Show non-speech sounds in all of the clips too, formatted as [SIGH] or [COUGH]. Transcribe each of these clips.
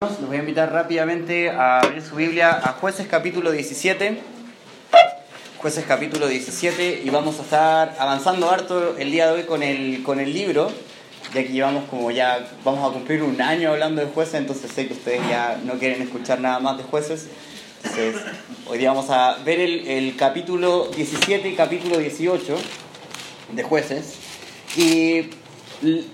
Los voy a invitar rápidamente a abrir su Biblia a Jueces capítulo 17. Jueces capítulo 17 y vamos a estar avanzando harto el día de hoy con el, con el libro, ya que llevamos como ya, vamos a cumplir un año hablando de jueces, entonces sé que ustedes ya no quieren escuchar nada más de jueces. Hoy día vamos a ver el, el capítulo 17 y capítulo 18 de jueces. Y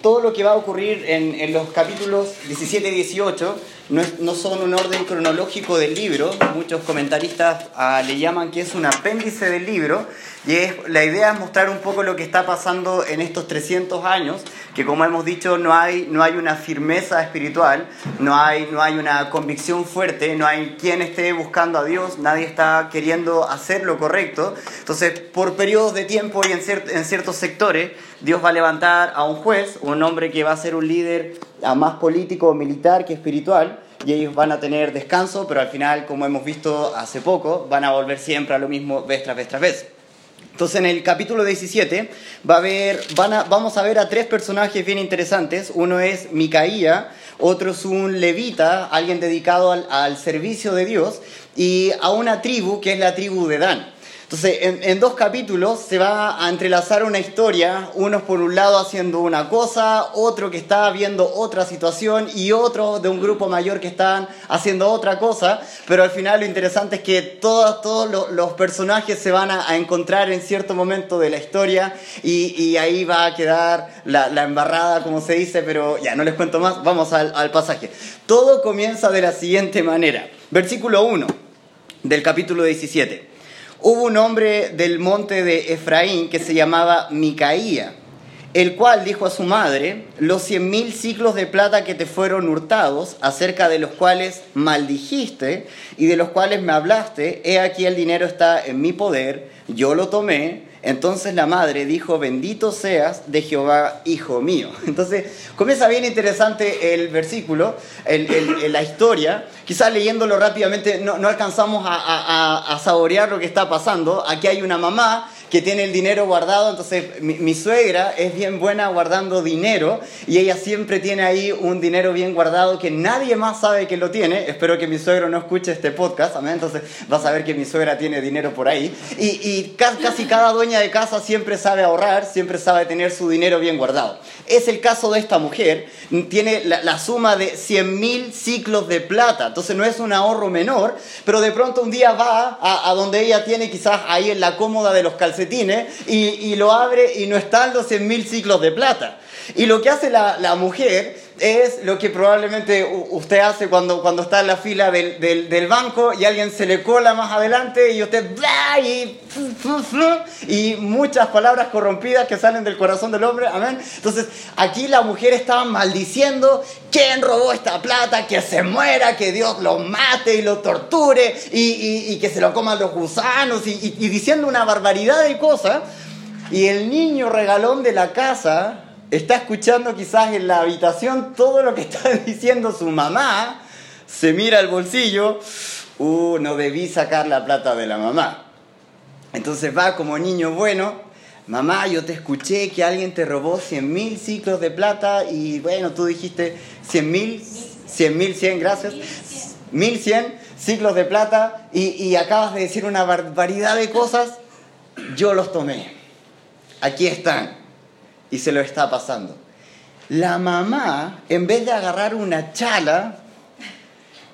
todo lo que va a ocurrir en, en los capítulos 17 y 18 no, no, son un orden cronológico del libro, muchos comentaristas ah, le llaman que es un apéndice del libro, y es, la idea es mostrar un poco lo que está pasando en estos 300 años, que como hemos dicho no hay, no hay una firmeza espiritual, no hay, no hay una convicción fuerte, no hay quien esté buscando a Dios, nadie está queriendo hacer lo correcto, entonces por periodos de tiempo y en ciertos sectores, Dios va a levantar a un juez, un hombre que va a ser un líder más político o militar que espiritual, y ellos van a tener descanso, pero al final, como hemos visto hace poco, van a volver siempre a lo mismo vez tras vez tras vez. Entonces en el capítulo 17 va a haber, vamos a ver a tres personajes bien interesantes. Uno es Micaía, otro es un levita, alguien dedicado al servicio de Dios, y a una tribu que es la tribu de Dan. Entonces, en, en, dos capítulos se va a entrelazar una historia, unos por un lado haciendo una cosa, otro que está viendo otra situación y otro de un grupo mayor que están haciendo otra cosa, pero al final lo interesante es que todos, todos los, personajes se van a, encontrar en cierto momento de la historia y, ahí va a quedar la, la, embarrada, como se dice, pero ya no les cuento más, vamos al, al pasaje. Todo comienza de la siguiente manera. Versículo 1 del capítulo 17. Hubo un hombre del monte de Efraín que se llamaba Micaía, el cual dijo a su madre, los cien mil ciclos de plata que te fueron hurtados, acerca de los cuales maldijiste y de los cuales me hablaste, he aquí el dinero está en mi poder, yo lo tomé. Entonces la madre dijo, bendito seas de Jehová, hijo mío. [LAUGHS] Entonces comienza bien interesante el versículo, el, la historia. Quizás leyéndolo rápidamente no, no alcanzamos a, a, a, saborear lo que está pasando. Aquí hay una mamá que tiene el dinero guardado, entonces mi, suegra es bien buena guardando dinero y ella siempre tiene ahí un dinero bien guardado que nadie más sabe que lo tiene. Espero que mi suegro no escuche este podcast. Entonces vas a ver que mi suegra tiene dinero por ahí. Y casi cada dueña de casa siempre sabe ahorrar, siempre sabe tener su dinero bien guardado. Es el caso de esta mujer, tiene la, suma de 100 mil ciclos de plata, entonces no es un ahorro menor, pero de pronto un día va a, donde ella tiene quizás ahí en la cómoda de los calcetines y, y, lo abre y no están los 100 mil ciclos de plata. Y lo que hace la, la, mujer es lo que probablemente usted hace cuando, cuando está en la fila del, del, banco y alguien se le cola más adelante y usted y, y muchas palabras corrompidas que salen del corazón del hombre, amén. Entonces aquí la mujer estaba maldiciendo quién robó esta plata, que se muera, que Dios lo mate y lo torture y, y, y que se lo coman los gusanos y, diciendo una barbaridad de cosas. Y el niño regalón de la casa está escuchando quizás en la habitación todo lo que está [LAUGHS] diciendo su mamá, se mira al bolsillo, uh, no debí sacar la plata de la mamá. Entonces va como niño bueno, mamá, yo te escuché que alguien te robó 100 mil ciclos de plata y bueno, tú dijiste 100 mil, 100 mil, 100, gracias, 1100 ciclos de plata y, y acabas de decir una barbaridad de cosas, yo los tomé. Aquí están y se lo está pasando. La mamá, en vez de agarrar una chala,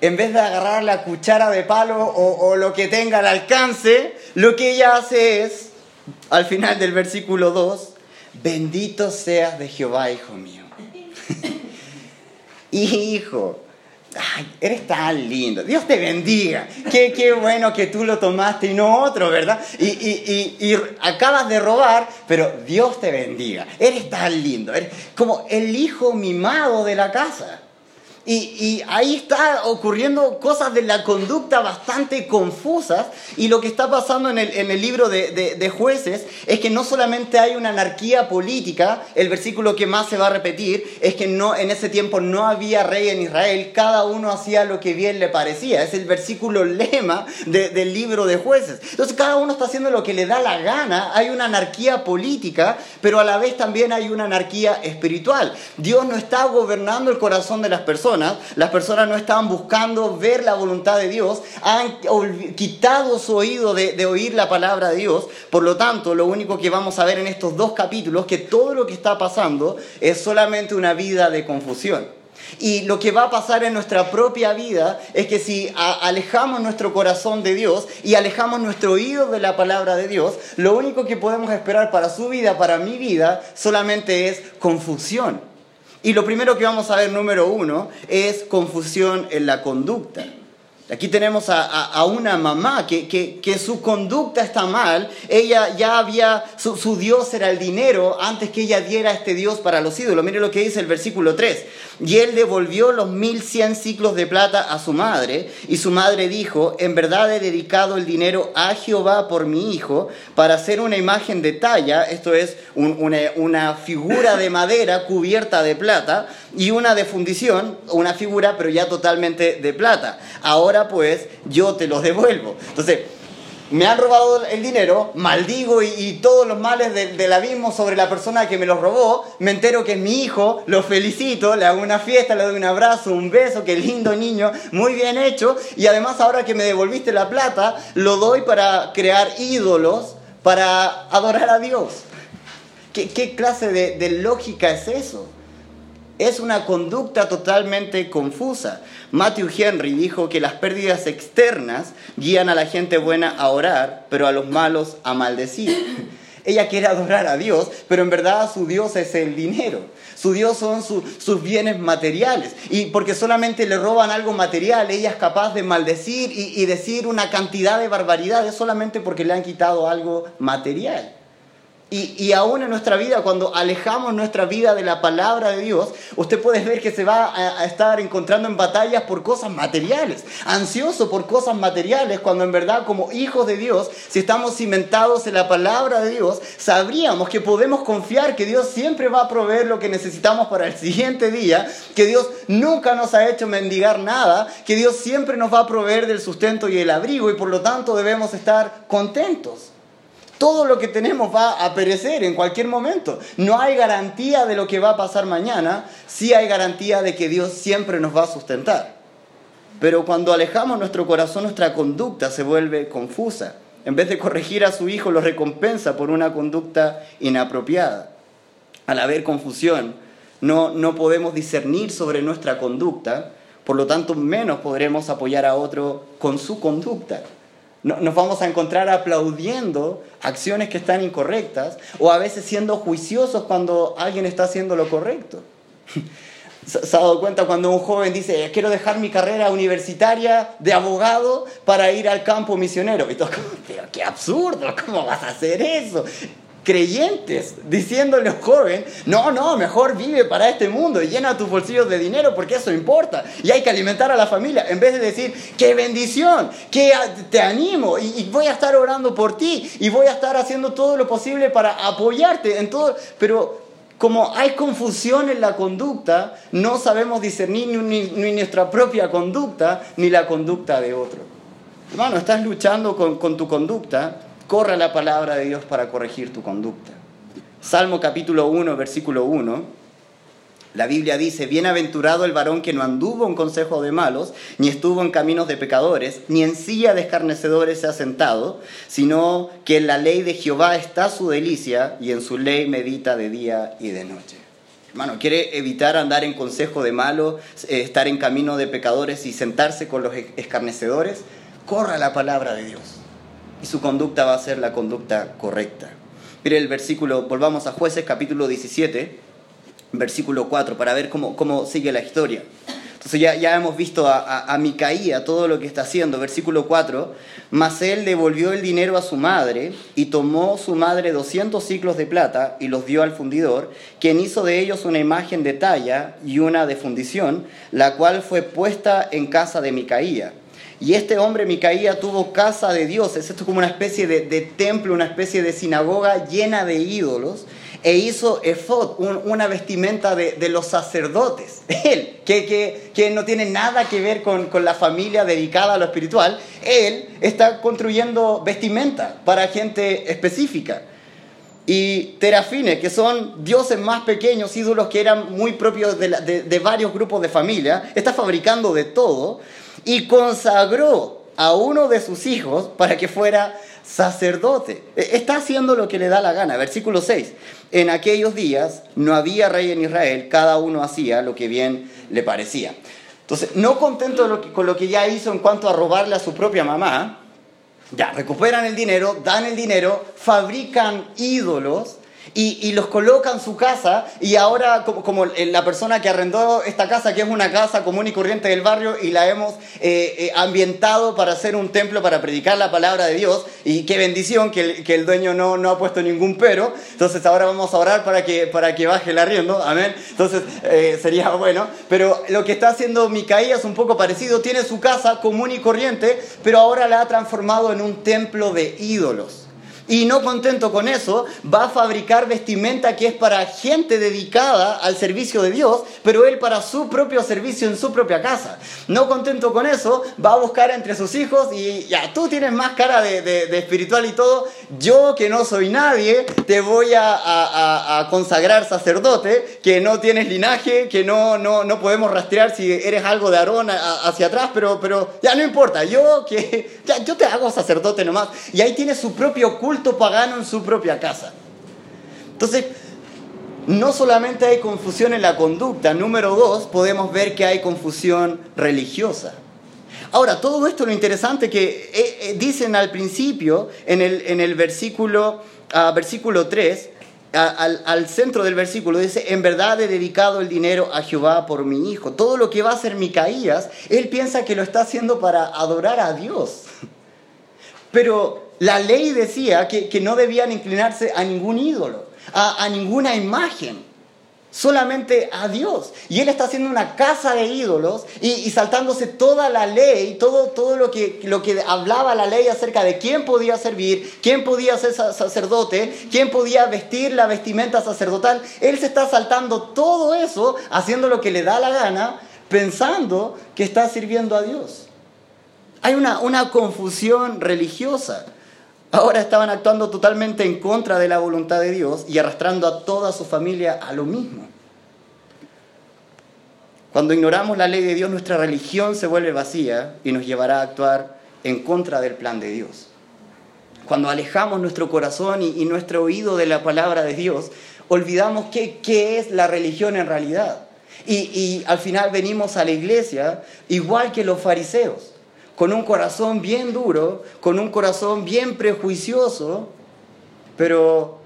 en vez de agarrar la cuchara de palo o, lo que tenga al alcance, lo que ella hace es, al final del versículo 2, bendito seas de Jehová, hijo mío. [LAUGHS] hijo, Ay, eres tan lindo, Dios te bendiga, qué, qué bueno que tú lo tomaste y no otro, ¿verdad? Y, y, y, y, acabas de robar, pero Dios te bendiga, eres tan lindo, eres como el hijo mimado de la casa. Y, ahí está ocurriendo cosas de la conducta bastante confusas y lo que está pasando en el, en libro de, jueces es que no solamente hay una anarquía política, el versículo que más se va a repetir es que no, en ese tiempo no había rey en Israel, cada uno hacía lo que bien le parecía, es el versículo [LAUGHS] lema de, del libro de jueces. Entonces cada uno está haciendo lo que le da la gana, hay una anarquía política, pero a la vez también hay una anarquía espiritual. Dios no está gobernando el corazón de las personas las personas no estaban buscando ver la voluntad de Dios, han quitado su oído de, de oír la palabra de Dios. Por lo tanto, lo único que vamos a ver en estos dos capítulos, que todo lo que está pasando es solamente una vida de confusión. Y lo que va a pasar en nuestra propia vida es que si alejamos nuestro corazón de Dios y alejamos nuestro oído de la palabra de Dios, lo único que podemos esperar para su vida, para mi vida, solamente es confusión. Y lo primero que vamos a ver, número uno, es confusión en la conducta. Aquí tenemos a, una mamá que, que, su conducta está mal. Ella ya había, su, su, Dios era el dinero antes que ella diera este Dios para los ídolos. Mire lo que dice el versículo 3. Y él devolvió los mil cien ciclos de plata a su madre. Y su madre dijo, en verdad he dedicado el dinero a Jehová por mi hijo para hacer una imagen de talla, esto es una, una figura de madera cubierta de plata, y una de fundición, una figura pero ya totalmente de plata. Ahora pues yo te los devuelvo. Entonces, me han robado el dinero, maldigo y, todos los males del abismo sobre la persona que me los robó, me entero que es mi hijo, lo felicito, le hago una fiesta, le doy un abrazo, un beso, qué lindo niño, muy bien hecho, y además ahora que me devolviste la plata, lo doy para crear ídolos, para adorar a Dios. ¿Qué, clase de lógica es eso? Es una conducta totalmente confusa. Matthew Henry dijo que las pérdidas externas guían a la gente buena a orar, pero a los malos a maldecir. [LAUGHS] Ella quiere adorar a Dios, pero en verdad su Dios es el dinero. Su Dios son sus bienes materiales. Y porque solamente le roban algo material, ella es capaz de maldecir y, y decir una cantidad de barbaridades solamente porque le han quitado algo material. Y, aún en nuestra vida, cuando alejamos nuestra vida de la palabra de Dios, usted puede ver que se va a, estar encontrando en batallas por cosas materiales, ansioso por cosas materiales, cuando en verdad como hijos de Dios, si estamos cimentados en la palabra de Dios, sabríamos que podemos confiar que Dios siempre va a proveer lo que necesitamos para el siguiente día, que Dios nunca nos ha hecho mendigar nada, que Dios siempre nos va a proveer del sustento y el abrigo y por lo tanto debemos estar contentos. Todo lo que tenemos va a perecer en cualquier momento. No hay garantía de lo que va a pasar mañana, sí hay garantía de que Dios siempre nos va a sustentar. Pero cuando alejamos nuestro corazón, nuestra conducta se vuelve confusa. En vez de corregir a su hijo, lo recompensa por una conducta inapropiada. Al haber confusión, no, no podemos discernir sobre nuestra conducta, por lo tanto menos podremos apoyar a otro con su conducta nos vamos a encontrar aplaudiendo acciones que están incorrectas o a veces siendo juiciosos cuando alguien está haciendo lo correcto. [LAUGHS] ¿Se ha dado cuenta cuando un joven dice, quiero dejar mi carrera universitaria de abogado para ir al campo misionero? Y todo, pero qué absurdo, ¿cómo vas a hacer eso? Creyentes diciéndole a un joven, no, no, mejor vive para este mundo y llena tus bolsillos de dinero porque eso importa y hay que alimentar a la familia, en vez de decir, qué bendición, que te animo y, voy a estar orando por ti y voy a estar haciendo todo lo posible para apoyarte en todo, pero como hay confusión en la conducta, no sabemos discernir ni, nuestra propia conducta ni la conducta de otro. Hermano, estás luchando con tu conducta corra la palabra de Dios para corregir tu conducta. Salmo capítulo 1, versículo 1. La Biblia dice, bienaventurado el varón que no anduvo en consejo de malos, ni estuvo en caminos de pecadores, ni en silla de escarnecedores se ha sentado, sino que en la ley de Jehová está su delicia, y en su ley medita de día y de noche. Hermano, ¿quiere evitar andar en consejo de malos, eh, estar en camino de pecadores y sentarse con los escarnecedores? Corra la palabra de Dios y su conducta va a ser la conducta correcta. Mire el versículo, volvamos a jueces capítulo 17, versículo 4, para ver cómo, cómo sigue la historia. Entonces ya, ya hemos visto a, a, Micaía todo lo que está haciendo. Versículo 4, mas él devolvió el dinero a su madre y tomó su madre 200 ciclos de plata y los dio al fundidor, quien hizo de ellos una imagen de talla y una de fundición, la cual fue puesta en casa de Micaía. Y este hombre, Micaía, tuvo casa de dioses, esto es como una especie de, templo, una especie de sinagoga llena de ídolos, e hizo efod, una vestimenta de, los sacerdotes. [LAUGHS] Él, que, que, no tiene nada que ver con, con, la familia dedicada a lo espiritual, él está construyendo vestimenta para gente específica. y terafines, que son dioses más pequeños, ídolos que eran muy propios de, de varios grupos de familia, está fabricando de todo, y consagró a uno de sus hijos para que fuera sacerdote. E, está haciendo lo que le da la gana. Versículo 6. En aquellos días no había rey en Israel, cada uno hacía lo que bien le parecía. Entonces, no contento con lo que ya hizo en cuanto a robarle a su propia mamá, ya, recuperan el dinero, dan el dinero, fabrican ídolos y, los coloca en su casa y ahora como, la persona que arrendó esta casa, que es una casa común y corriente del barrio y la hemos eh, eh, ambientado para hacer un templo, para predicar la palabra de Dios y qué bendición que el, dueño no, ha puesto ningún pero, entonces ahora vamos a orar para que, para que baje el arriendo, amén, entonces eh, sería bueno, pero lo que está haciendo Micaías es un poco parecido, tiene su casa común y corriente, pero ahora la ha transformado en un templo de ídolos. Y no contento con eso, va a fabricar vestimenta que es para gente dedicada al servicio de Dios, pero él para su propio servicio en su propia casa. No contento con eso, va a buscar entre sus hijos y ya, tú tienes más cara de, espiritual y todo, yo que no soy nadie, te voy a, consagrar sacerdote, que no tienes linaje, que no, no, no podemos rastrear si eres algo de Aarón hacia atrás, pero, pero ya no importa, yo que ya, yo te hago sacerdote nomás. Y ahí tiene su propio culto pagano en su propia casa. Entonces, no solamente hay confusión en la conducta, número dos, podemos ver que hay confusión religiosa. Ahora, todo esto lo interesante que eh, eh, dicen al principio, en el, en el versículo, uh, versículo 3, al, al, centro del versículo dice, en verdad he dedicado el dinero a Jehová por mi hijo. Todo lo que va a hacer Micaías, él piensa que lo está haciendo para adorar a Dios. Pero la ley decía que, no debían inclinarse a ningún ídolo, a, ninguna imagen, solamente a Dios. Y él está haciendo una casa de ídolos y, saltándose toda la ley, todo, todo lo, que, lo que hablaba la ley acerca de quién podía servir, quién podía ser sacerdote, quién podía vestir la vestimenta sacerdotal. Él se está saltando todo eso, haciendo lo que le da la gana, pensando que está sirviendo a Dios. Hay una, una confusión religiosa. Ahora estaban actuando totalmente en contra de la voluntad de Dios y arrastrando a toda su familia a lo mismo. Cuando ignoramos la ley de Dios, nuestra religión se vuelve vacía y nos llevará a actuar en contra del plan de Dios. Cuando alejamos nuestro corazón y, nuestro oído de la palabra de Dios, olvidamos qué, es la religión en realidad. Y al final venimos a la iglesia igual que los fariseos con un corazón bien duro, con un corazón bien prejuicioso, pero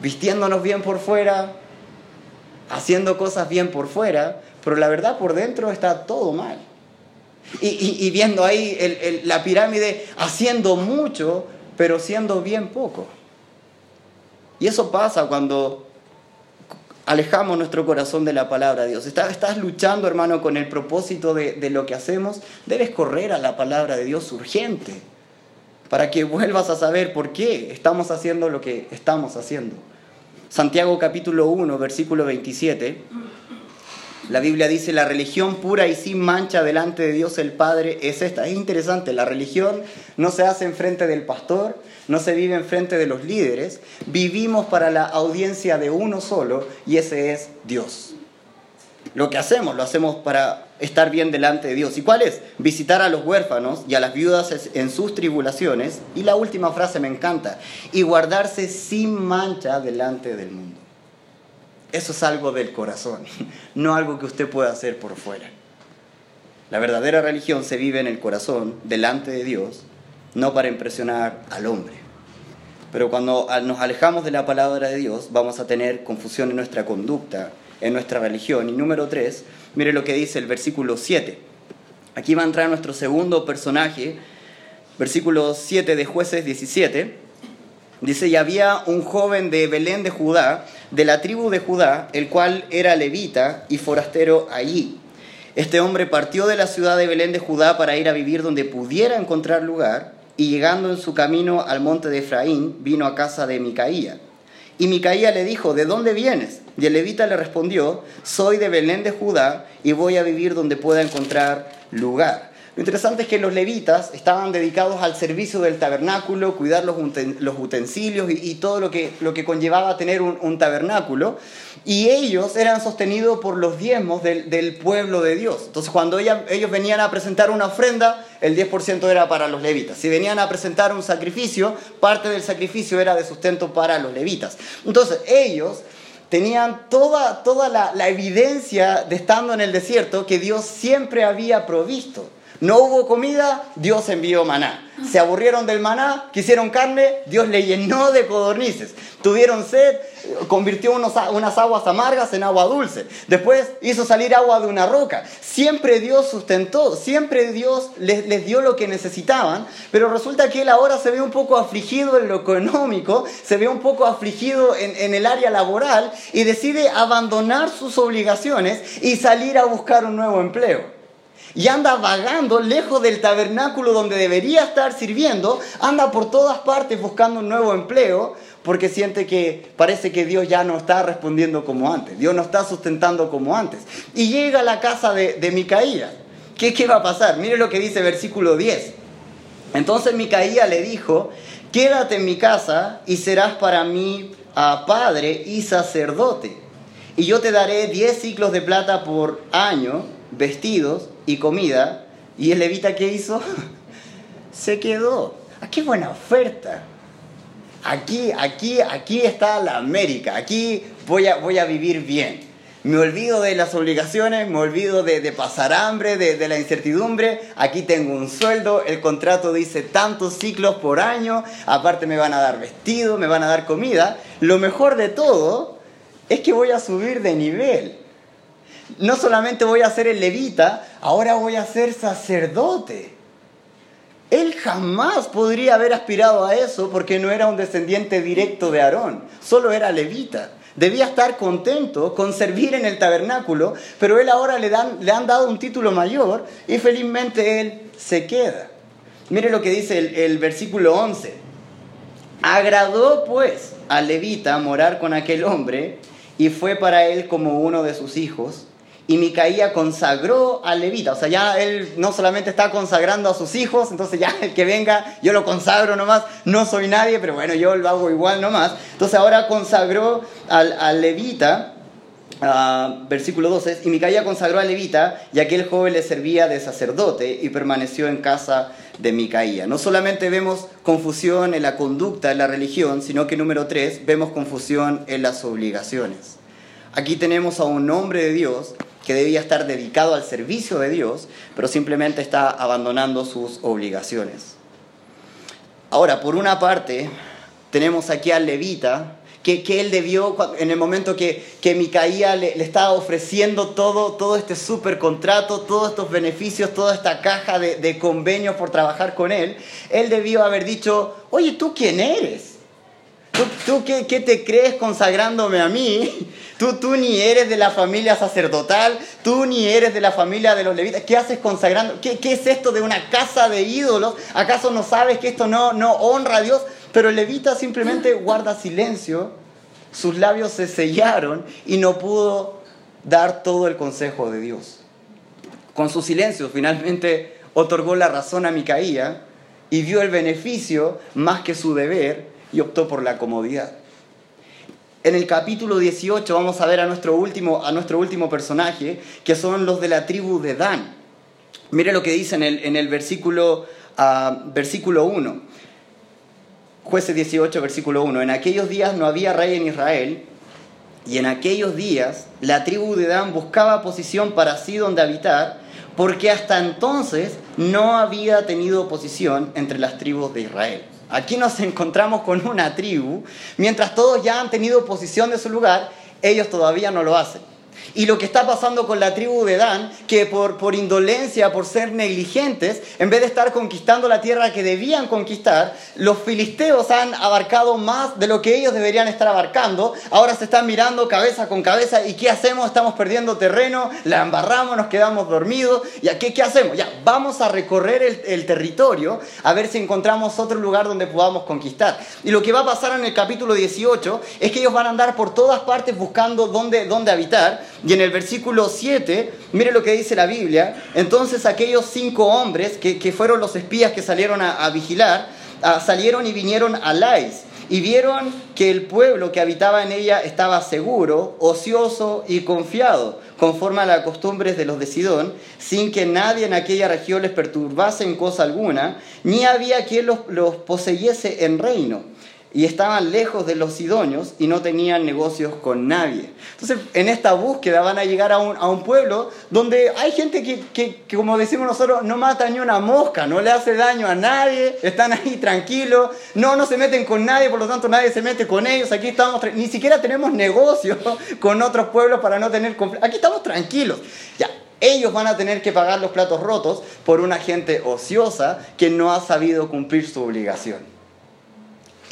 vistiéndonos bien por fuera, haciendo cosas bien por fuera, pero la verdad por dentro está todo mal. Y, viendo ahí la pirámide haciendo mucho, pero siendo bien poco. Y eso pasa cuando alejamos nuestro corazón de la palabra de Dios. Estás, luchando, hermano, con el propósito de, de, lo que hacemos. Debes correr a la palabra de Dios urgente para que vuelvas a saber por qué estamos haciendo lo que estamos haciendo. Santiago capítulo 1, versículo 27. La Biblia dice, la religión pura y sin mancha delante de Dios el Padre es esta. Es interesante, la religión no se hace en frente del pastor, no se vive en frente de los líderes, vivimos para la audiencia de uno solo y ese es Dios. Lo que hacemos, lo hacemos para estar bien delante de Dios. ¿Y cuál es? Visitar a los huérfanos y a las viudas en sus tribulaciones. Y la última frase me encanta, y guardarse sin mancha delante del mundo. Eso es algo del corazón, [LAUGHS] no algo que usted pueda hacer por fuera. La verdadera religión se vive en el corazón, delante de Dios, no para impresionar al hombre. Pero cuando nos alejamos de la palabra de Dios, vamos a tener confusión en nuestra conducta, en nuestra religión. Y número tres, mire lo que dice el versículo 7. Aquí va a entrar nuestro segundo personaje, versículo 7 de jueces 17. Dice, y había un joven de Belén de Judá, de la tribu de Judá, el cual era levita y forastero allí. Este hombre partió de la ciudad de Belén de Judá para ir a vivir donde pudiera encontrar lugar, y llegando en su camino al monte de Efraín, vino a casa de Micaía. Y Micaía le dijo, ¿de dónde vienes? Y el levita le respondió, soy de Belén de Judá y voy a vivir donde pueda encontrar lugar. Lo interesante es que los levitas estaban dedicados al servicio del tabernáculo, cuidar los, utensilios y, todo lo que, lo que conllevaba tener un, tabernáculo. Y ellos eran sostenidos por los diezmos del, pueblo de Dios. Entonces cuando ellos venían a presentar una ofrenda, el 10% era para los levitas. Si venían a presentar un sacrificio, parte del sacrificio era de sustento para los levitas. Entonces ellos tenían toda, toda la, la evidencia de estando en el desierto que Dios siempre había provisto. No hubo comida, Dios envió maná. Se aburrieron del maná, quisieron carne, Dios le llenó de codornices. Tuvieron sed, convirtió unas aguas amargas en agua dulce. Después hizo salir agua de una roca. Siempre Dios sustentó, siempre Dios les, dio lo que necesitaban, pero resulta que él ahora se ve un poco afligido en lo económico, se ve un poco afligido en, en el área laboral y decide abandonar sus obligaciones y salir a buscar un nuevo empleo y anda vagando lejos del tabernáculo donde debería estar sirviendo, anda por todas partes buscando un nuevo empleo porque siente que parece que Dios ya no está respondiendo como antes, Dios no está sustentando como antes. Y llega a la casa de, de Micaía. ¿Qué, ¿Qué va a pasar? Mire lo que dice versículo 10. Entonces Micaía le dijo, quédate en mi casa y serás para mí a padre y sacerdote. Y yo te daré 10 ciclos de plata por año, vestidos y comida. ¿Y el levita qué hizo? [LAUGHS] Se quedó. ¡Ah, qué buena oferta! Aquí, aquí, aquí está la América. Aquí voy a, voy a vivir bien. Me olvido de las obligaciones, me olvido de, pasar hambre, de, de, la incertidumbre. Aquí tengo un sueldo, el contrato dice tantos ciclos por año, aparte me van a dar vestido, me van a dar comida. Lo mejor de todo es que voy a subir de nivel no solamente voy a ser el levita, ahora voy a ser sacerdote. Él jamás podría haber aspirado a eso porque no era un descendiente directo de Aarón, solo era levita. Debía estar contento con servir en el tabernáculo, pero él ahora le, dan, le han dado un título mayor y felizmente él se queda. Mire lo que dice el, el versículo 11. Agradó pues al levita morar con aquel hombre y fue para él como uno de sus hijos y Micaía consagró al levita. O sea, ya él no solamente está consagrando a sus hijos, entonces ya el que venga, yo lo consagro nomás, no soy nadie, pero bueno, yo lo hago igual nomás. Entonces ahora consagró al, levita, ah, versículo 12, y Micaía consagró al levita, y aquel joven le servía de sacerdote y permaneció en casa de Micaía. No solamente vemos confusión en la conducta, en la religión, sino que número 3, vemos confusión en las obligaciones. Aquí tenemos a un hombre de Dios que debía estar dedicado al servicio de Dios, pero simplemente está abandonando sus obligaciones. Ahora, por una parte, tenemos aquí al levita, que, él debió, en el momento que, que Micaía le, estaba ofreciendo todo, todo este super contrato, todos estos beneficios, toda esta caja de convenios por trabajar con él, él debió haber dicho, oye, ¿tú quién eres? ¿Tú, qué, te crees consagrándome a mí? Tú, tú ni eres de la familia sacerdotal, tú ni eres de la familia de los levitas. ¿Qué haces consagrando? ¿Qué, es esto de una casa de ídolos? ¿Acaso no sabes que esto no, no honra a Dios? Pero el levita simplemente guarda silencio, sus labios se sellaron y no pudo dar todo el consejo de Dios. Con su silencio finalmente otorgó la razón a Micaía y vio el beneficio más que su deber y optó por la comodidad. En el capítulo 18 vamos a ver a nuestro último, a nuestro último personaje, que son los de la tribu de Dan. Mire lo que dice en el, en el versículo, uh, versículo 1. Jueces 18, versículo 1. En aquellos días no había rey en Israel, y en aquellos días la tribu de Dan buscaba posición para sí donde habitar, porque hasta entonces no había tenido posición entre las tribus de Israel. Aquí nos encontramos con una tribu, mientras todos ya han tenido posición de su lugar, ellos todavía no lo hacen. Y lo que está pasando con la tribu de Dan, que por, por indolencia, por ser negligentes, en vez de estar conquistando la tierra que debían conquistar, los filisteos han abarcado más de lo que ellos deberían estar abarcando. Ahora se están mirando cabeza con cabeza y ¿qué hacemos? Estamos perdiendo terreno, la embarramos, nos quedamos dormidos. ¿Y qué, qué hacemos? Ya, vamos a recorrer el, el territorio a ver si encontramos otro lugar donde podamos conquistar. Y lo que va a pasar en el capítulo 18 es que ellos van a andar por todas partes buscando dónde, dónde habitar Y en el versículo 7, mire lo que dice la Biblia. Entonces aquellos cinco hombres, que, fueron los espías que salieron a, vigilar, ah, salieron y vinieron a Lais y vieron que el pueblo que habitaba en ella estaba seguro, ocioso y confiado, conforme a las costumbres de los de Sidón, sin que nadie en aquella región les perturbase en cosa alguna, ni había quien los, los poseyese en reino y estaban lejos de los sidonios y no tenían negocios con nadie. Entonces, en esta búsqueda van a llegar a un, a un pueblo donde hay gente que, que, que, como decimos nosotros, no mata ni una mosca, no le hace daño a nadie, están ahí tranquilos, no, no se meten con nadie, por lo tanto nadie se mete con ellos, aquí estamos, ni siquiera tenemos negocios [LAUGHS] con otros pueblos para no tener aquí estamos tranquilos. Ya, ellos van a tener que pagar los platos rotos por una gente ociosa que no ha sabido cumplir su obligación.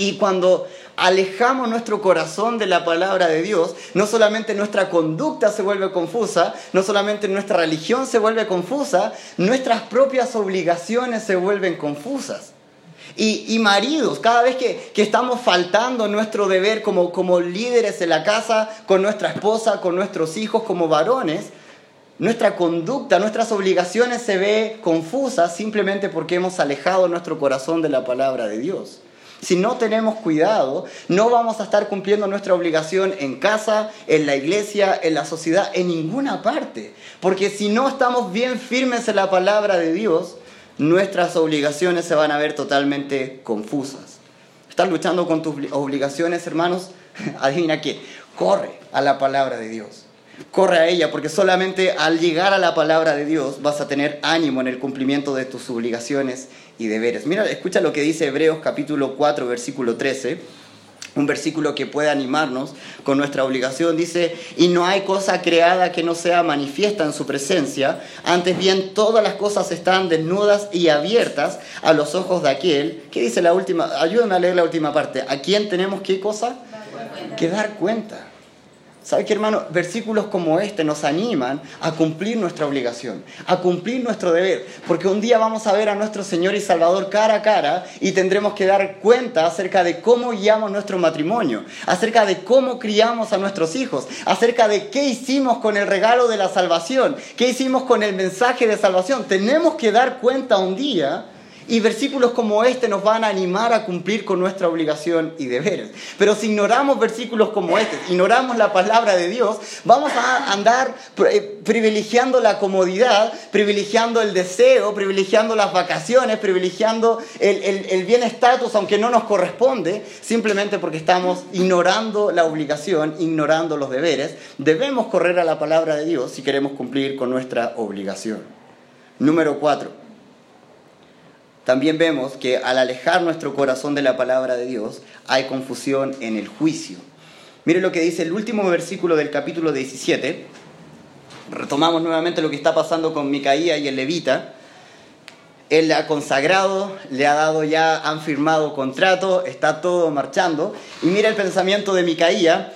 Y cuando alejamos nuestro corazón de la palabra de Dios, no solamente nuestra conducta se vuelve confusa, no solamente nuestra religión se vuelve confusa, nuestras propias obligaciones se vuelven confusas. Y, maridos, cada vez que, estamos faltando nuestro deber como, como líderes en la casa, con nuestra esposa, con nuestros hijos, como varones, nuestra conducta, nuestras obligaciones se ve confusa simplemente porque hemos alejado nuestro corazón de la palabra de Dios. Si no tenemos cuidado, no vamos a estar cumpliendo nuestra obligación en casa, en la iglesia, en la sociedad, en ninguna parte. Porque si no estamos bien firmes en la palabra de Dios, nuestras obligaciones se van a ver totalmente confusas. ¿Estás luchando con tus obligaciones, hermanos? [LAUGHS] Adivina qué, corre a la palabra de Dios corre a ella, porque solamente al llegar a la palabra de Dios vas a tener ánimo en el cumplimiento de tus obligaciones y deberes. Mira, escucha lo que dice Hebreos capítulo 4, versículo 13 un versículo que puede animarnos con nuestra obligación, dice, y no hay cosa creada que no sea manifiesta en su presencia, antes bien todas las cosas están desnudas y abiertas a los ojos de aquel, ¿qué dice la última? Ayúdame a leer la última parte, ¿a quién tenemos qué cosa? Que dar cuenta. ¿Sabe qué, hermano? Versículos como este nos animan a cumplir nuestra obligación, a cumplir nuestro deber, porque un día vamos a ver a nuestro Señor y Salvador cara a cara y tendremos que dar cuenta acerca de cómo guiamos nuestro matrimonio, acerca de cómo criamos a nuestros hijos, acerca de qué hicimos con el regalo de la salvación, qué hicimos con el mensaje de salvación. Tenemos que dar cuenta un día y versículos como este nos van a animar a cumplir con nuestra obligación y deberes. Pero si ignoramos versículos como este, ignoramos la palabra de Dios, vamos a andar eh, privilegiando la comodidad, privilegiando el deseo, privilegiando las vacaciones, privilegiando el, el, aunque no nos corresponde, simplemente porque estamos ignorando la obligación, ignorando los deberes. Debemos correr a la palabra de Dios si queremos cumplir con nuestra obligación. Número cuatro también vemos que al alejar nuestro corazón de la palabra de Dios, hay confusión en el juicio. Mire lo que dice el último versículo del capítulo 17. Retomamos nuevamente lo que está pasando con Micaía y el levita. Él le ha consagrado, le ha dado ya, han firmado contrato, está todo marchando. Y mira el pensamiento de Micaía,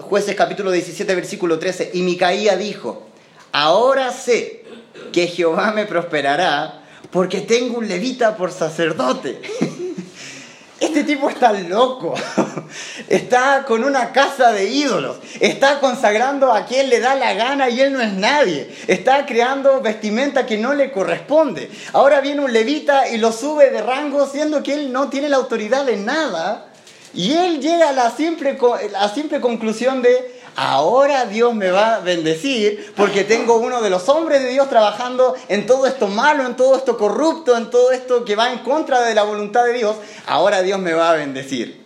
jueces capítulo 17, versículo 13. Y Micaía dijo, ahora sé que Jehová me prosperará porque tengo un levita por sacerdote. Este tipo está loco. Está con una casa de ídolos. Está consagrando a quien le da la gana y él no es nadie. Está creando vestimenta que no le corresponde. Ahora viene un levita y lo sube de rango siendo que él no tiene la autoridad de nada. Y él llega a la simple, a simple conclusión de, ahora Dios me va a bendecir porque tengo uno de los hombres de Dios trabajando en todo esto malo, en todo esto corrupto, en todo esto que va en contra de la voluntad de Dios, ahora Dios me va a bendecir.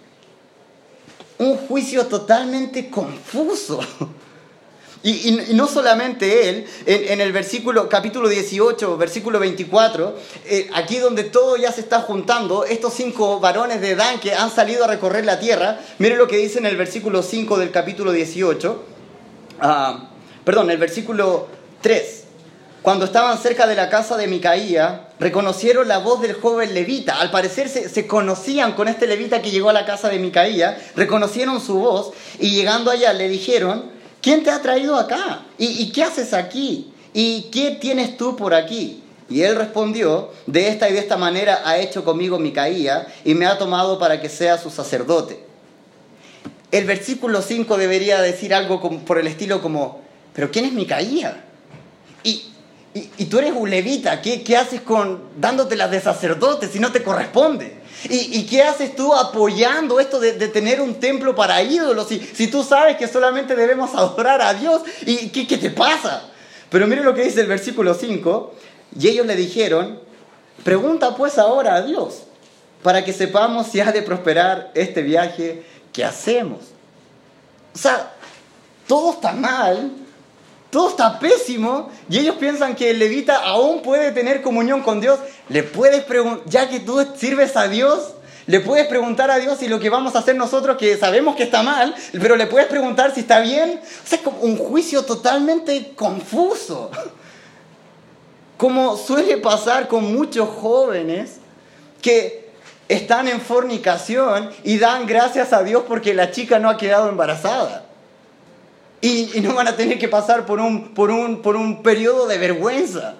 Un juicio totalmente confuso. Y, no solamente él, en, el versículo, capítulo 18, versículo 24, eh, aquí donde todo ya se está juntando, estos cinco varones de Dan que han salido a recorrer la tierra, mire lo que dice en el versículo 5 del capítulo 18, ah, perdón, el versículo 3. Cuando estaban cerca de la casa de Micaía, reconocieron la voz del joven levita. Al parecer se, se, conocían con este levita que llegó a la casa de Micaía, reconocieron su voz y llegando allá le dijeron, ¿quién te ha traído acá? ¿Y, qué haces aquí? ¿Y qué tienes tú por aquí? Y él respondió, de esta y de esta manera ha hecho conmigo Micaía y me ha tomado para que sea su sacerdote. El versículo 5 debería decir algo por el estilo como, pero ¿quién es Micaía? Y, y, tú eres un ¿qué, qué haces con dándotelas de sacerdote si no te corresponde? ¿Y, ¿Y, qué haces tú apoyando esto de, tener un templo para ídolos si, si tú sabes que solamente debemos [LAUGHS] adorar a Dios? ¿Y qué, qué te pasa? Pero mire lo que dice el versículo 5. Y ellos le dijeron, pregunta pues ahora a Dios, para que sepamos si ha de prosperar este viaje que hacemos. O sea, todo está mal, todo está pésimo, y ellos piensan que el levita aún puede tener comunión con Dios. Le puedes preguntar, ya que tú sirves a Dios, le puedes preguntar a Dios si lo que vamos a hacer nosotros, que sabemos que está mal, pero le puedes preguntar si está bien. O sea, es como un juicio totalmente confuso. Como suele pasar con muchos jóvenes que están en fornicación y dan gracias a Dios porque la chica no ha quedado embarazada. Y, no van a tener que pasar por un, por un, por un periodo de vergüenza.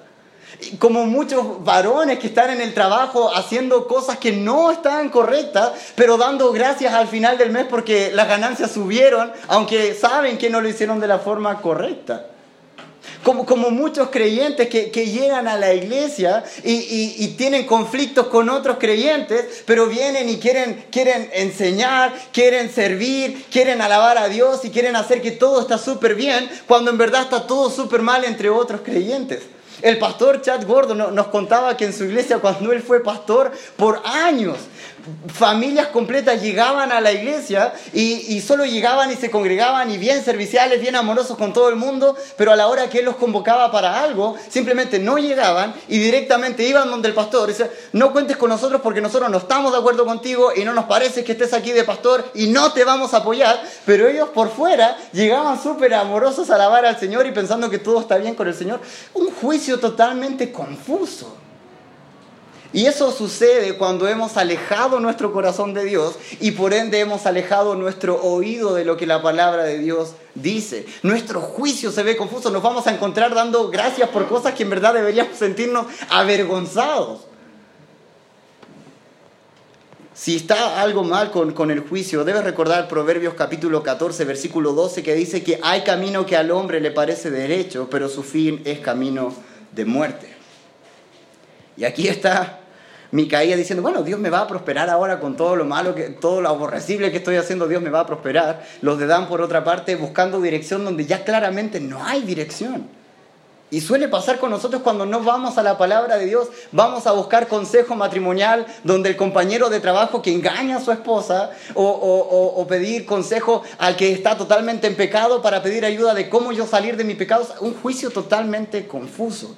Como muchos varones que están en el trabajo haciendo cosas que no están correctas, pero dando gracias al final del mes porque las ganancias subieron, aunque saben que no lo hicieron de la forma correcta. Como, como muchos creyentes que, que, llegan a la iglesia y, y, tienen conflictos con otros creyentes, pero vienen y quieren, quieren enseñar, quieren servir, quieren alabar a Dios y quieren hacer que todo está súper bien, cuando en verdad está todo súper mal entre otros creyentes. El pastor Chad Gordon nos contaba que en su iglesia, cuando él fue pastor, por años familias completas llegaban a la iglesia y, solo llegaban y se congregaban y bien serviciales, bien amorosos con todo el mundo, pero a la hora que él los convocaba para algo, simplemente no llegaban y directamente iban donde el pastor. Dice, no cuentes con nosotros porque nosotros no estamos de acuerdo contigo y no nos parece que estés aquí de pastor y no te vamos a apoyar, pero ellos por fuera llegaban súper amorosos a alabar al Señor y pensando que todo está bien con el Señor. Un juicio totalmente confuso. Y eso sucede cuando hemos alejado nuestro corazón de Dios y por ende hemos alejado nuestro oído de lo que la palabra de Dios dice. Nuestro juicio se ve confuso, nos vamos a encontrar dando gracias por cosas que en verdad deberíamos sentirnos avergonzados. Si está algo mal con, con, el juicio, debes recordar Proverbios capítulo 14, versículo 12, que dice que hay camino que al hombre le parece derecho, pero su fin es camino de muerte. Y aquí está Micaía diciendo, bueno, Dios me va a prosperar ahora con todo lo malo, que, todo lo aborrecible que estoy haciendo, Dios me va a prosperar. Los de Dan, por otra parte, buscando dirección donde ya claramente no hay dirección. Y suele pasar con nosotros cuando no vamos a la palabra de Dios, vamos a buscar consejo matrimonial donde el compañero de trabajo que engaña a su esposa o, o, o, pedir consejo al que está totalmente en pecado para pedir ayuda de cómo yo salir de mi pecado, un juicio totalmente confuso.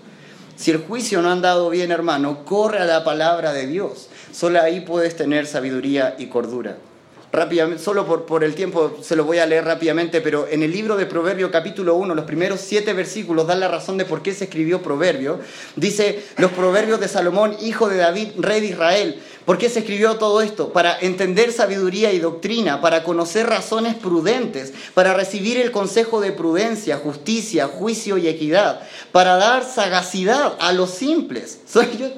Si el juicio no ha andado bien, hermano, corre a la palabra de Dios. Solo ahí puedes tener sabiduría y cordura. Rápidamente, solo por, por el tiempo se lo voy a leer rápidamente, pero en el libro de Proverbio capítulo 1, los primeros siete versículos dan la razón de por qué se escribió Proverbio. Dice, los proverbios de Salomón, hijo de David, rey de Israel. ¿Por qué se escribió todo esto? Para entender sabiduría y doctrina, para conocer razones prudentes, para recibir el consejo de prudencia, justicia, juicio y equidad, para dar sagacidad a los simples. [LAUGHS] Soy yo,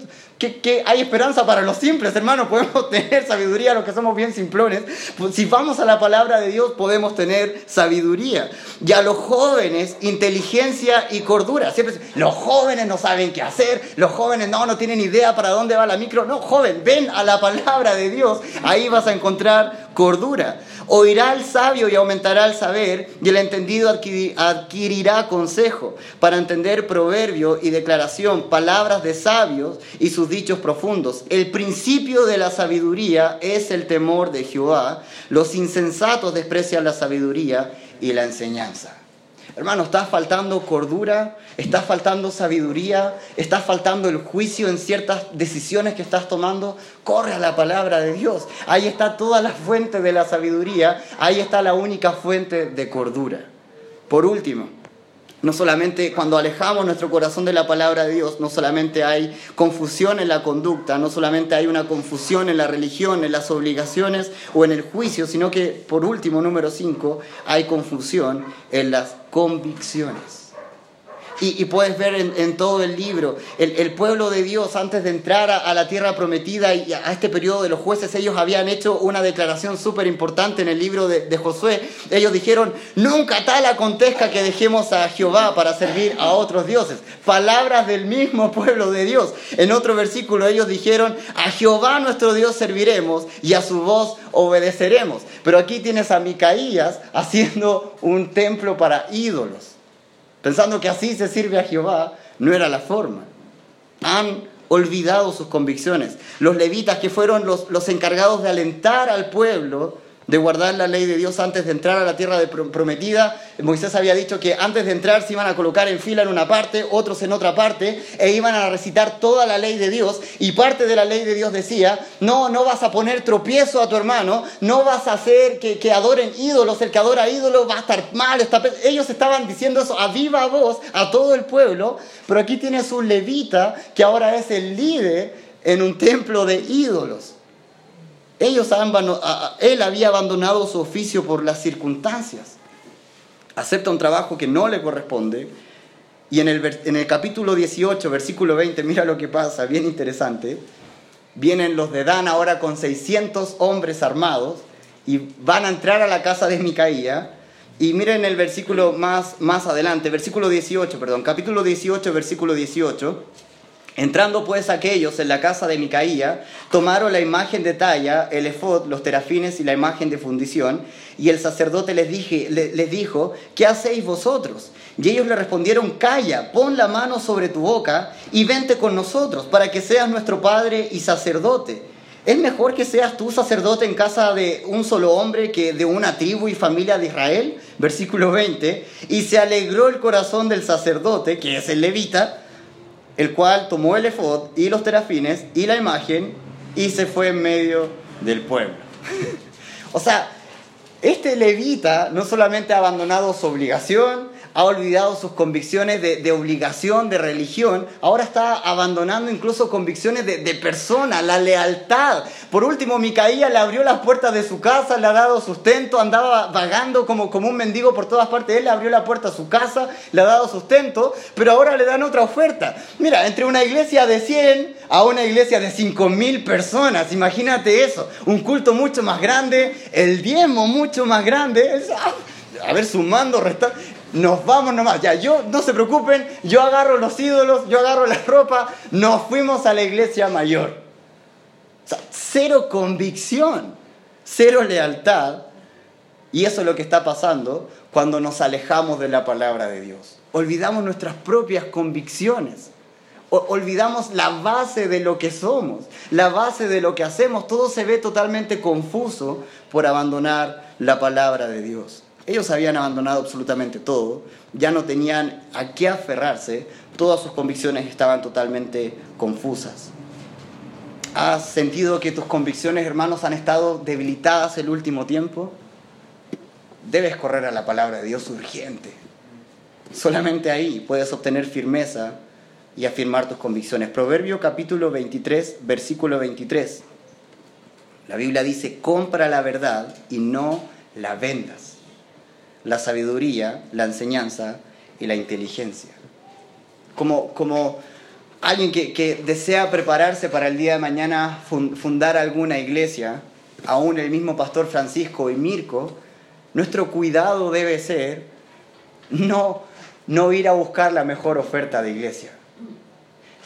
que, hay esperanza para los simples, hermanos. [LAUGHS] Podemos tener sabiduría los que somos bien simplones. Pues, si vamos a la palabra de Dios, podemos tener sabiduría. Y a los jóvenes, inteligencia y cordura. Siempre los jóvenes no saben qué hacer, los jóvenes no, no tienen idea para dónde va la micro. No, joven, ven a la palabra de Dios. Ahí vas a encontrar cordura. Oirá el sabio y aumentará el saber, y el entendido adquirirá consejo para entender proverbio y declaración, palabras de sabios y sus dichos profundos. El principio de la sabiduría es el temor de Jehová. Los insensatos desprecian la sabiduría y la enseñanza. Hermano, está faltando cordura, está faltando sabiduría, está faltando el juicio en ciertas decisiones que estás tomando. Corre a la palabra de Dios. Ahí está toda la fuente de la sabiduría, ahí está la única fuente de cordura. Por último, no solamente cuando alejamos nuestro corazón de la palabra de Dios, no solamente hay confusión en la conducta, no solamente hay una confusión en la religión, en las obligaciones o en el juicio, sino que, por último, número 5, hay confusión en las convicciones. Y, puedes ver en, todo el libro, el, pueblo de Dios antes de entrar a, la tierra prometida y a este periodo de los jueces, ellos habían hecho una declaración súper importante en el libro de, de, Josué. Ellos dijeron, nunca tal acontezca que dejemos a Jehová para servir a otros dioses. Palabras del mismo pueblo de Dios. En otro versículo ellos dijeron, a Jehová nuestro Dios serviremos y a su voz obedeceremos. Pero aquí tienes a Micaías haciendo un templo para ídolos pensando que así se sirve a Jehová, no era la forma. Han olvidado sus convicciones. Los levitas que fueron los, los encargados de alentar al pueblo, de guardar la ley de Dios antes de entrar a la tierra prometida. Moisés había dicho que antes de entrar se iban a colocar en fila en una parte, otros en otra parte, e iban a recitar toda la ley de Dios. Y parte de la ley de Dios decía, no, no vas a poner tropiezo a tu hermano, no vas a hacer que, que adoren ídolos, el que adora ídolos va a estar mal. Ellos estaban diciendo eso a viva voz a todo el pueblo, pero aquí tienes un levita que ahora es el líder en un templo de ídolos. Ellos él había abandonado su oficio por las circunstancias. Acepta un trabajo que no le corresponde. Y en el, en el capítulo 18, versículo 20, mira lo que pasa, bien interesante. Vienen los de Dan ahora con 600 hombres armados y van a entrar a la casa de Micaía. Y miren el versículo más, más adelante, versículo 18, perdón, capítulo 18, versículo 18. Entrando pues aquellos en la casa de Micaía, tomaron la imagen de talla, el efod, los terafines y la imagen de fundición, y el sacerdote les, les dijo, ¿qué hacéis vosotros? Y ellos le respondieron, calla, pon la mano sobre tu boca y vente con nosotros, para que seas nuestro padre y sacerdote. ¿Es mejor que seas tú sacerdote en casa de un solo hombre que de una tribu y familia de Israel? Versículo 20. Y se alegró el corazón del sacerdote, que es el levita, el cual tomó el efod y los terafines y la imagen y se fue en medio del pueblo. [LAUGHS] o sea, este levita no solamente ha abandonado su obligación, ha olvidado sus convicciones de, obligación, de religión, ahora está abandonando incluso convicciones de, persona, la lealtad. Por último, Micaía le abrió las puertas de su casa, le ha dado sustento, andaba vagando como, como un mendigo por todas partes, él le abrió la puerta a su casa, le ha dado sustento, pero ahora le dan otra oferta. Mira, entre una iglesia de 100 a una iglesia de 5.000 personas, imagínate eso, un culto mucho más grande, el diezmo mucho más grande, ah, a ver, sumando, restando nos vamos nomás. Ya, yo, no se preocupen, yo agarro los ídolos, yo agarro la ropa, nos fuimos a la iglesia mayor. O sea, cero convicción, cero lealtad. Y eso es lo que está pasando cuando nos alejamos de la palabra de Dios. Olvidamos nuestras propias convicciones. olvidamos la base de lo que somos, la base de lo que hacemos. Todo se ve totalmente confuso por abandonar la palabra de Dios. Ellos habían abandonado absolutamente todo, ya no tenían a qué aferrarse, todas sus convicciones estaban totalmente confusas. ¿Has sentido que tus convicciones, hermanos, han estado debilitadas el último tiempo? Debes correr a la palabra de Dios urgente. Solamente ahí puedes obtener firmeza y afirmar tus convicciones. Proverbio capítulo 23, versículo 23. La Biblia dice, compra la verdad y no la vendas la sabiduría, la enseñanza y la inteligencia. Como, como alguien que, desea prepararse para el día de mañana fundar alguna iglesia, aún el mismo pastor Francisco y Mirko, nuestro cuidado debe ser no, no ir a buscar la mejor oferta de iglesia,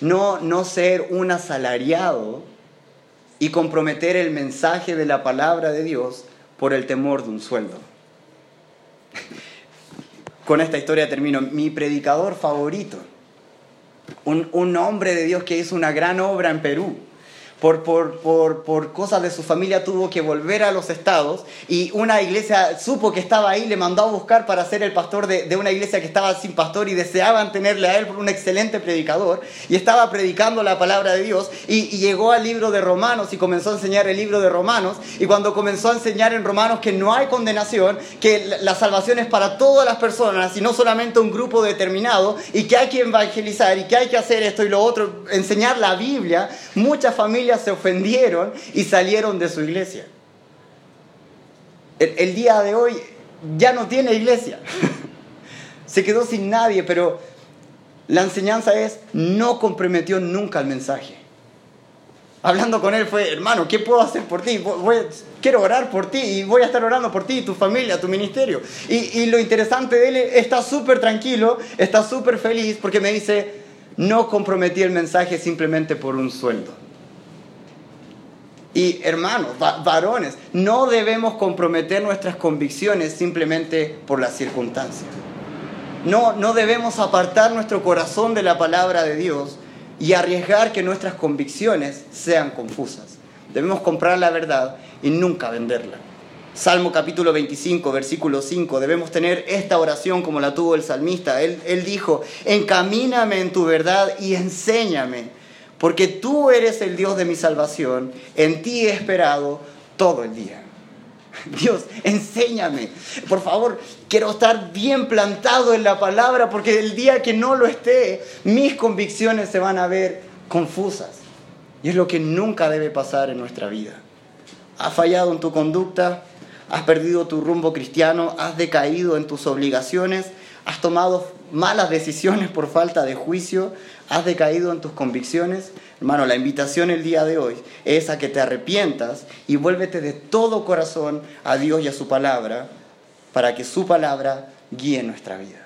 no, no ser un asalariado y comprometer el mensaje de la palabra de Dios por el temor de un sueldo. Con esta historia termino. Mi predicador favorito, un, un hombre de Dios que hizo una gran obra en Perú, por, por, por, por, cosas de su familia tuvo que volver a los estados y una iglesia supo que estaba ahí, le mandó a buscar para ser el pastor de, de, una iglesia que estaba sin pastor y deseaban tenerle a él por un excelente predicador y estaba predicando la palabra de Dios y, y, llegó al libro de Romanos y comenzó a enseñar el libro de Romanos y cuando comenzó a enseñar en Romanos que no hay condenación, que la, salvación es para todas las personas y no solamente un grupo determinado y que hay que evangelizar y que hay que hacer esto y lo otro, enseñar la Biblia, muchas familias se ofendieron y salieron de su iglesia. El, día de hoy ya no tiene iglesia. [LAUGHS] se quedó sin nadie, pero La enseñanza es, no comprometió nunca el mensaje. Hablando con él fue, hermano, ¿qué puedo hacer por ti? quiero orar por ti y voy a estar orando por ti, tu familia, tu ministerio. Y, y lo interesante de él está súper tranquilo, está súper feliz porque me dice, no comprometí el mensaje simplemente por un sueldo. Y hermanos, varones, no debemos comprometer nuestras convicciones simplemente por las circunstancias. No, no debemos apartar nuestro corazón de la palabra de Dios y arriesgar que nuestras convicciones sean confusas. Debemos comprar la verdad y nunca venderla. Salmo capítulo 25, versículo 5, debemos tener esta oración como la tuvo el salmista. Él, él dijo, encamíname en tu verdad y enséñame, porque tú eres el Dios de mi salvación, en ti he esperado todo el día. [LAUGHS] Dios, enséñame. Por favor, quiero estar bien plantado en la palabra porque el día que no lo esté, mis convicciones se van a ver confusas. Y es lo que nunca debe pasar en nuestra vida. Has fallado en tu conducta, has perdido tu rumbo cristiano, has decaído en tus obligaciones, has tomado malas decisiones por falta de juicio, has decaído en tus convicciones. Hermano, la invitación el día de hoy es a que te arrepientas y vuélvete de todo corazón a Dios y a su palabra para que su palabra guíe nuestra vida.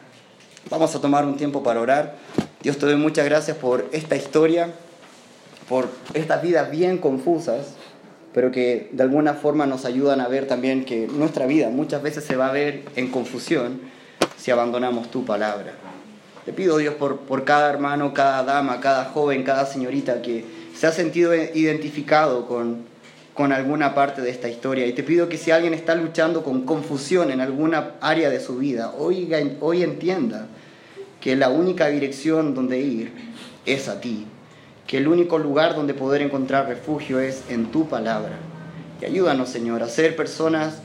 Vamos a tomar un tiempo para orar. Dios te doy muchas gracias por esta historia, por estas vidas bien confusas, pero que de alguna forma nos ayudan a ver también que nuestra vida muchas veces se va a ver en confusión si abandonamos tu palabra. Te pido, Dios, por, por cada hermano, cada dama, cada joven, cada señorita que se ha sentido identificado con, con alguna parte de esta historia. Y te pido que si alguien está luchando con confusión en alguna área de su vida, hoy, hoy entienda que la única dirección donde ir es a ti, que el único lugar donde poder encontrar refugio es en tu palabra. Y ayúdanos, Señor, a ser personas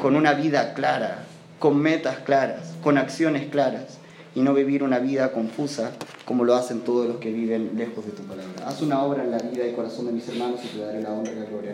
con una vida clara, con metas claras, con acciones claras y no vivir una vida confusa como lo hacen todos los que viven lejos de tu palabra. Haz una obra en la vida y corazón de mis hermanos y te daré la honra y la gloria.